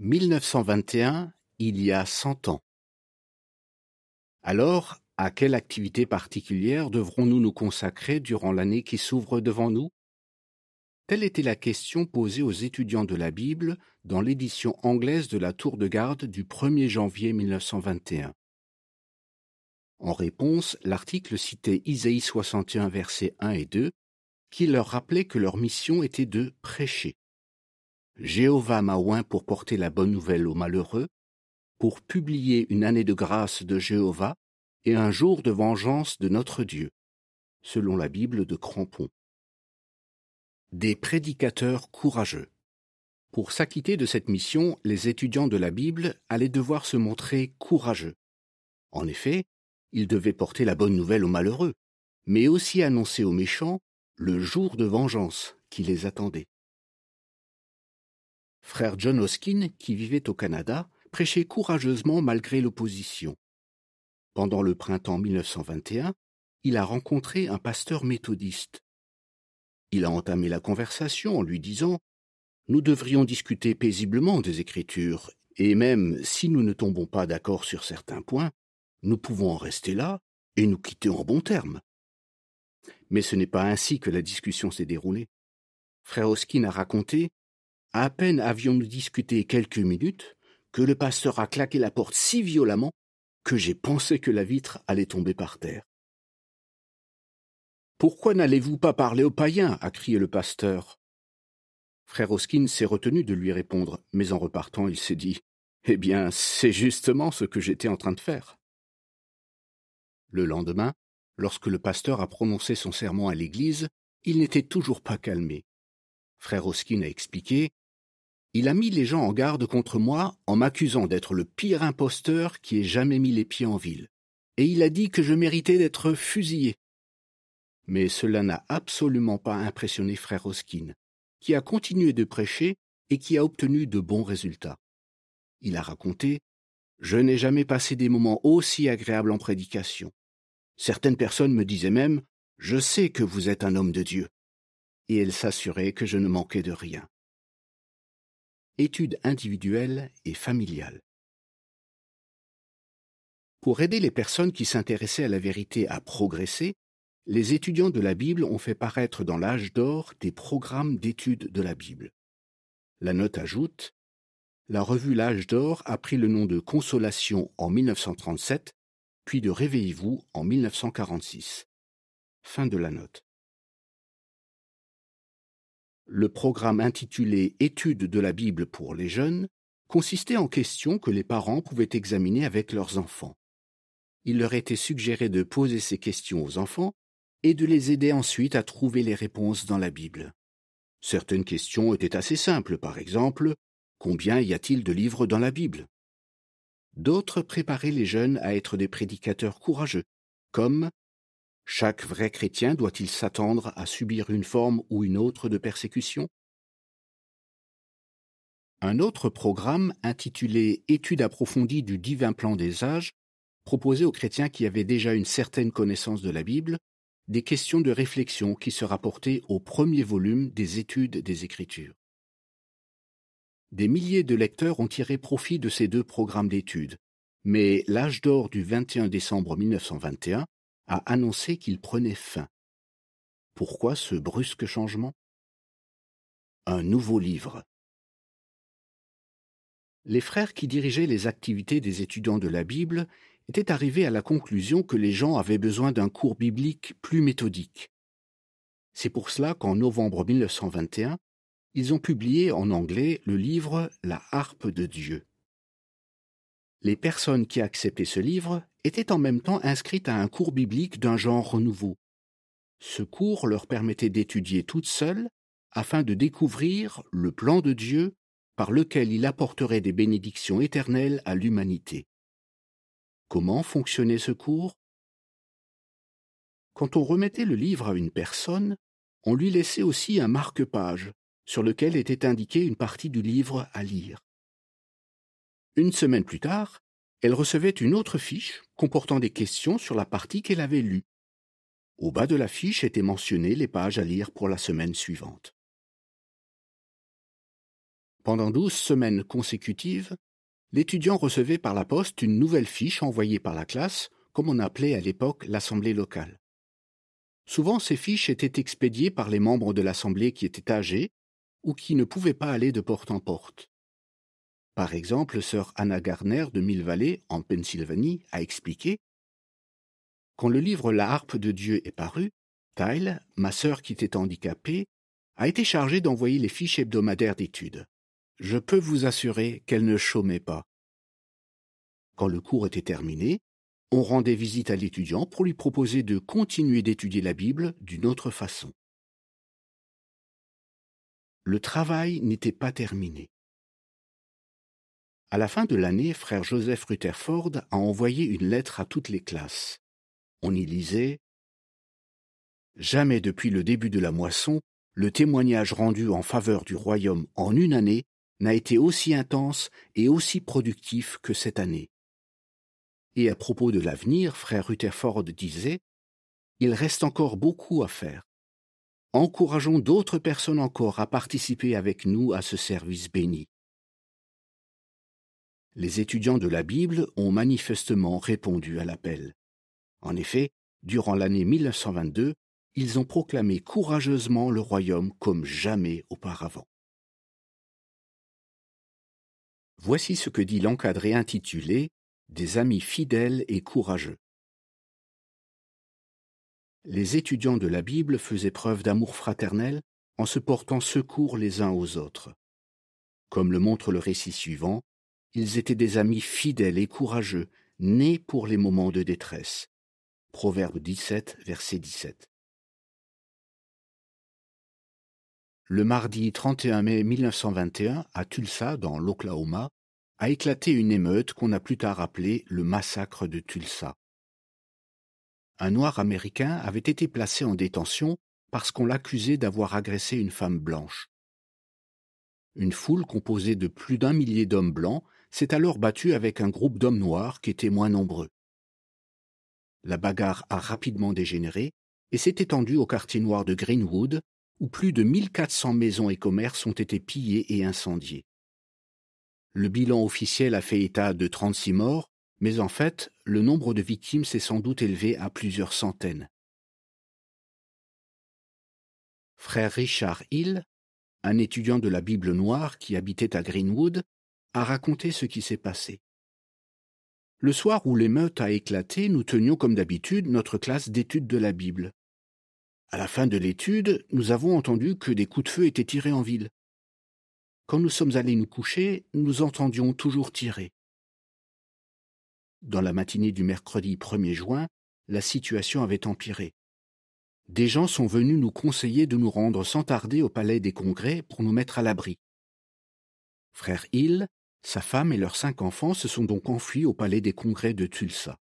1921, il y a cent ans. Alors, à quelle activité particulière devrons-nous nous consacrer durant l'année qui s'ouvre devant nous? Telle était la question posée aux étudiants de la Bible dans l'édition anglaise de la Tour de Garde du 1er janvier 1921. En réponse, l'article citait Isaïe 61 versets 1 et 2, qui leur rappelait que leur mission était de prêcher. Jéhovah m'a pour porter la bonne nouvelle aux malheureux, pour publier une année de grâce de Jéhovah et un jour de vengeance de notre Dieu, selon la Bible de Crampon. Des prédicateurs courageux. Pour s'acquitter de cette mission, les étudiants de la Bible allaient devoir se montrer courageux. En effet, ils devaient porter la bonne nouvelle aux malheureux, mais aussi annoncer aux méchants le jour de vengeance qui les attendait. Frère John Hoskin, qui vivait au Canada, prêchait courageusement malgré l'opposition. Pendant le printemps 1921, il a rencontré un pasteur méthodiste. Il a entamé la conversation en lui disant Nous devrions discuter paisiblement des Écritures, et même si nous ne tombons pas d'accord sur certains points, nous pouvons en rester là et nous quitter en bons termes. Mais ce n'est pas ainsi que la discussion s'est déroulée. Frère Hoskin a raconté à peine avions-nous discuté quelques minutes que le pasteur a claqué la porte si violemment que j'ai pensé que la vitre allait tomber par terre. Pourquoi n'allez-vous pas parler aux païens? a crié le pasteur. Frère Hoskin s'est retenu de lui répondre, mais en repartant, il s'est dit Eh bien, c'est justement ce que j'étais en train de faire. Le lendemain, lorsque le pasteur a prononcé son sermon à l'église, il n'était toujours pas calmé. Frère Hoskin a expliqué il a mis les gens en garde contre moi en m'accusant d'être le pire imposteur qui ait jamais mis les pieds en ville, et il a dit que je méritais d'être fusillé. Mais cela n'a absolument pas impressionné frère Hoskin, qui a continué de prêcher et qui a obtenu de bons résultats. Il a raconté Je n'ai jamais passé des moments aussi agréables en prédication. Certaines personnes me disaient même Je sais que vous êtes un homme de Dieu. Et elles s'assuraient que je ne manquais de rien études individuelles et familiales. Pour aider les personnes qui s'intéressaient à la vérité à progresser, les étudiants de la Bible ont fait paraître dans l'âge d'or des programmes d'études de la Bible. La note ajoute La revue L'âge d'or a pris le nom de Consolation en 1937, puis de Réveillez-vous en 1946. Fin de la note. Le programme intitulé Études de la Bible pour les jeunes consistait en questions que les parents pouvaient examiner avec leurs enfants. Il leur était suggéré de poser ces questions aux enfants et de les aider ensuite à trouver les réponses dans la Bible. Certaines questions étaient assez simples, par exemple, combien y a-t-il de livres dans la Bible? D'autres préparaient les jeunes à être des prédicateurs courageux, comme chaque vrai chrétien doit-il s'attendre à subir une forme ou une autre de persécution? Un autre programme, intitulé Étude approfondie du divin plan des âges, proposait aux chrétiens qui avaient déjà une certaine connaissance de la Bible des questions de réflexion qui se rapportaient au premier volume des études des Écritures. Des milliers de lecteurs ont tiré profit de ces deux programmes d'études, mais l'âge d'or du 21 décembre 1921 a annoncé qu'il prenait fin. Pourquoi ce brusque changement? Un nouveau livre. Les frères qui dirigeaient les activités des étudiants de la Bible étaient arrivés à la conclusion que les gens avaient besoin d'un cours biblique plus méthodique. C'est pour cela qu'en novembre 1921, ils ont publié en anglais le livre La harpe de Dieu. Les personnes qui acceptaient ce livre étaient en même temps inscrites à un cours biblique d'un genre nouveau. Ce cours leur permettait d'étudier toutes seules afin de découvrir le plan de Dieu par lequel il apporterait des bénédictions éternelles à l'humanité. Comment fonctionnait ce cours? Quand on remettait le livre à une personne, on lui laissait aussi un marque-page sur lequel était indiquée une partie du livre à lire. Une semaine plus tard, elle recevait une autre fiche comportant des questions sur la partie qu'elle avait lue. Au bas de la fiche étaient mentionnées les pages à lire pour la semaine suivante. Pendant douze semaines consécutives, l'étudiant recevait par la poste une nouvelle fiche envoyée par la classe, comme on appelait à l'époque l'assemblée locale. Souvent, ces fiches étaient expédiées par les membres de l'assemblée qui étaient âgés ou qui ne pouvaient pas aller de porte en porte. Par exemple, sœur Anna Garner de Mill Valley, en Pennsylvanie, a expliqué Quand le livre La harpe de Dieu est paru, Tyle, ma sœur qui était handicapée, a été chargée d'envoyer les fiches hebdomadaires d'études. Je peux vous assurer qu'elle ne chômait pas. Quand le cours était terminé, on rendait visite à l'étudiant pour lui proposer de continuer d'étudier la Bible d'une autre façon. Le travail n'était pas terminé. À la fin de l'année, frère Joseph Rutherford a envoyé une lettre à toutes les classes. On y lisait Jamais depuis le début de la moisson, le témoignage rendu en faveur du royaume en une année n'a été aussi intense et aussi productif que cette année. Et à propos de l'avenir, frère Rutherford disait Il reste encore beaucoup à faire. Encourageons d'autres personnes encore à participer avec nous à ce service béni les étudiants de la Bible ont manifestement répondu à l'appel. En effet, durant l'année 1922, ils ont proclamé courageusement le royaume comme jamais auparavant. Voici ce que dit l'encadré intitulé Des amis fidèles et courageux. Les étudiants de la Bible faisaient preuve d'amour fraternel en se portant secours les uns aux autres. Comme le montre le récit suivant, ils étaient des amis fidèles et courageux, nés pour les moments de détresse. Proverbe 17, verset 17. Le mardi 31 mai 1921, à Tulsa, dans l'Oklahoma, a éclaté une émeute qu'on a plus tard appelée le massacre de Tulsa. Un noir américain avait été placé en détention parce qu'on l'accusait d'avoir agressé une femme blanche. Une foule composée de plus d'un millier d'hommes blancs s'est alors battu avec un groupe d'hommes noirs qui étaient moins nombreux. La bagarre a rapidement dégénéré et s'est étendue au quartier noir de Greenwood, où plus de 1400 maisons et commerces ont été pillés et incendiés. Le bilan officiel a fait état de 36 morts, mais en fait, le nombre de victimes s'est sans doute élevé à plusieurs centaines. Frère Richard Hill, un étudiant de la Bible noire qui habitait à Greenwood, a raconté ce qui s'est passé. Le soir où l'émeute a éclaté, nous tenions comme d'habitude notre classe d'études de la Bible. À la fin de l'étude, nous avons entendu que des coups de feu étaient tirés en ville. Quand nous sommes allés nous coucher, nous entendions toujours tirer. Dans la matinée du mercredi 1er juin, la situation avait empiré. Des gens sont venus nous conseiller de nous rendre sans tarder au palais des congrès pour nous mettre à l'abri. Frère Hill sa femme et leurs cinq enfants se sont donc enfuis au palais des congrès de Tulsa.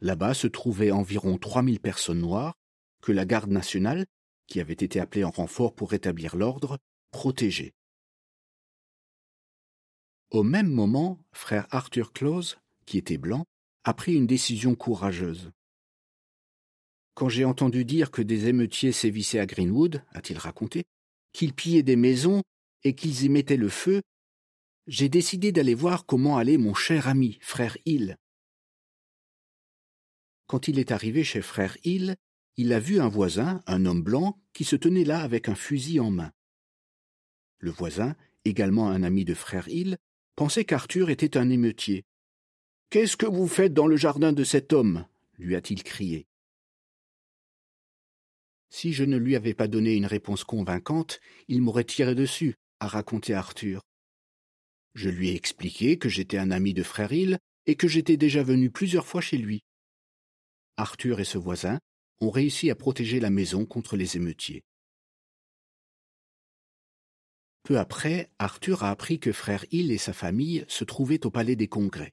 Là-bas se trouvaient environ 3000 personnes noires que la garde nationale, qui avait été appelée en renfort pour rétablir l'ordre, protégeait. Au même moment, frère Arthur Close, qui était blanc, a pris une décision courageuse. Quand j'ai entendu dire que des émeutiers sévissaient à Greenwood, a-t-il raconté, qu'ils pillaient des maisons et qu'ils y mettaient le feu, j'ai décidé d'aller voir comment allait mon cher ami, frère Hill. Quand il est arrivé chez frère Hill, il a vu un voisin, un homme blanc, qui se tenait là avec un fusil en main. Le voisin, également un ami de frère Hill, pensait qu'Arthur était un émeutier. Qu'est-ce que vous faites dans le jardin de cet homme? lui a-t-il crié. Si je ne lui avais pas donné une réponse convaincante, il m'aurait tiré dessus, a raconté Arthur. Je lui ai expliqué que j'étais un ami de frère Hill et que j'étais déjà venu plusieurs fois chez lui. Arthur et ce voisin ont réussi à protéger la maison contre les émeutiers. Peu après, Arthur a appris que frère Hill et sa famille se trouvaient au palais des congrès.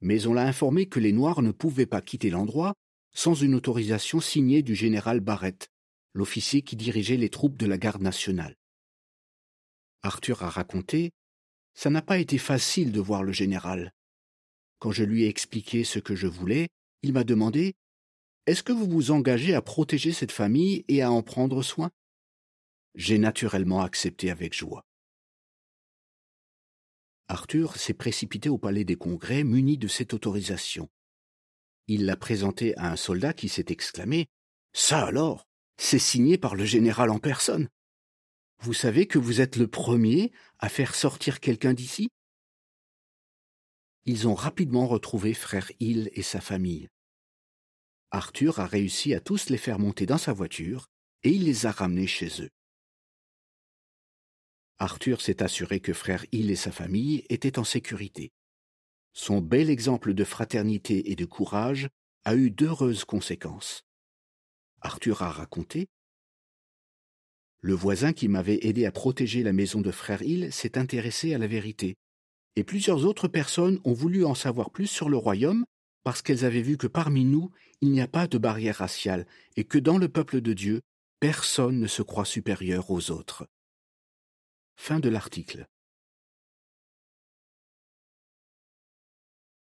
Mais on l'a informé que les Noirs ne pouvaient pas quitter l'endroit sans une autorisation signée du général Barrett, l'officier qui dirigeait les troupes de la garde nationale. Arthur a raconté ça n'a pas été facile de voir le général. Quand je lui ai expliqué ce que je voulais, il m'a demandé Est-ce que vous vous engagez à protéger cette famille et à en prendre soin? J'ai naturellement accepté avec joie. Arthur s'est précipité au palais des congrès muni de cette autorisation. Il l'a présenté à un soldat qui s'est exclamé Ça alors C'est signé par le général en personne. Vous savez que vous êtes le premier à faire sortir quelqu'un d'ici? Ils ont rapidement retrouvé frère Hill et sa famille. Arthur a réussi à tous les faire monter dans sa voiture et il les a ramenés chez eux. Arthur s'est assuré que frère Hill et sa famille étaient en sécurité. Son bel exemple de fraternité et de courage a eu d'heureuses conséquences. Arthur a raconté Le voisin qui m'avait aidé à protéger la maison de frère Hill s'est intéressé à la vérité, et plusieurs autres personnes ont voulu en savoir plus sur le royaume parce qu'elles avaient vu que parmi nous il n'y a pas de barrière raciale et que dans le peuple de Dieu personne ne se croit supérieur aux autres.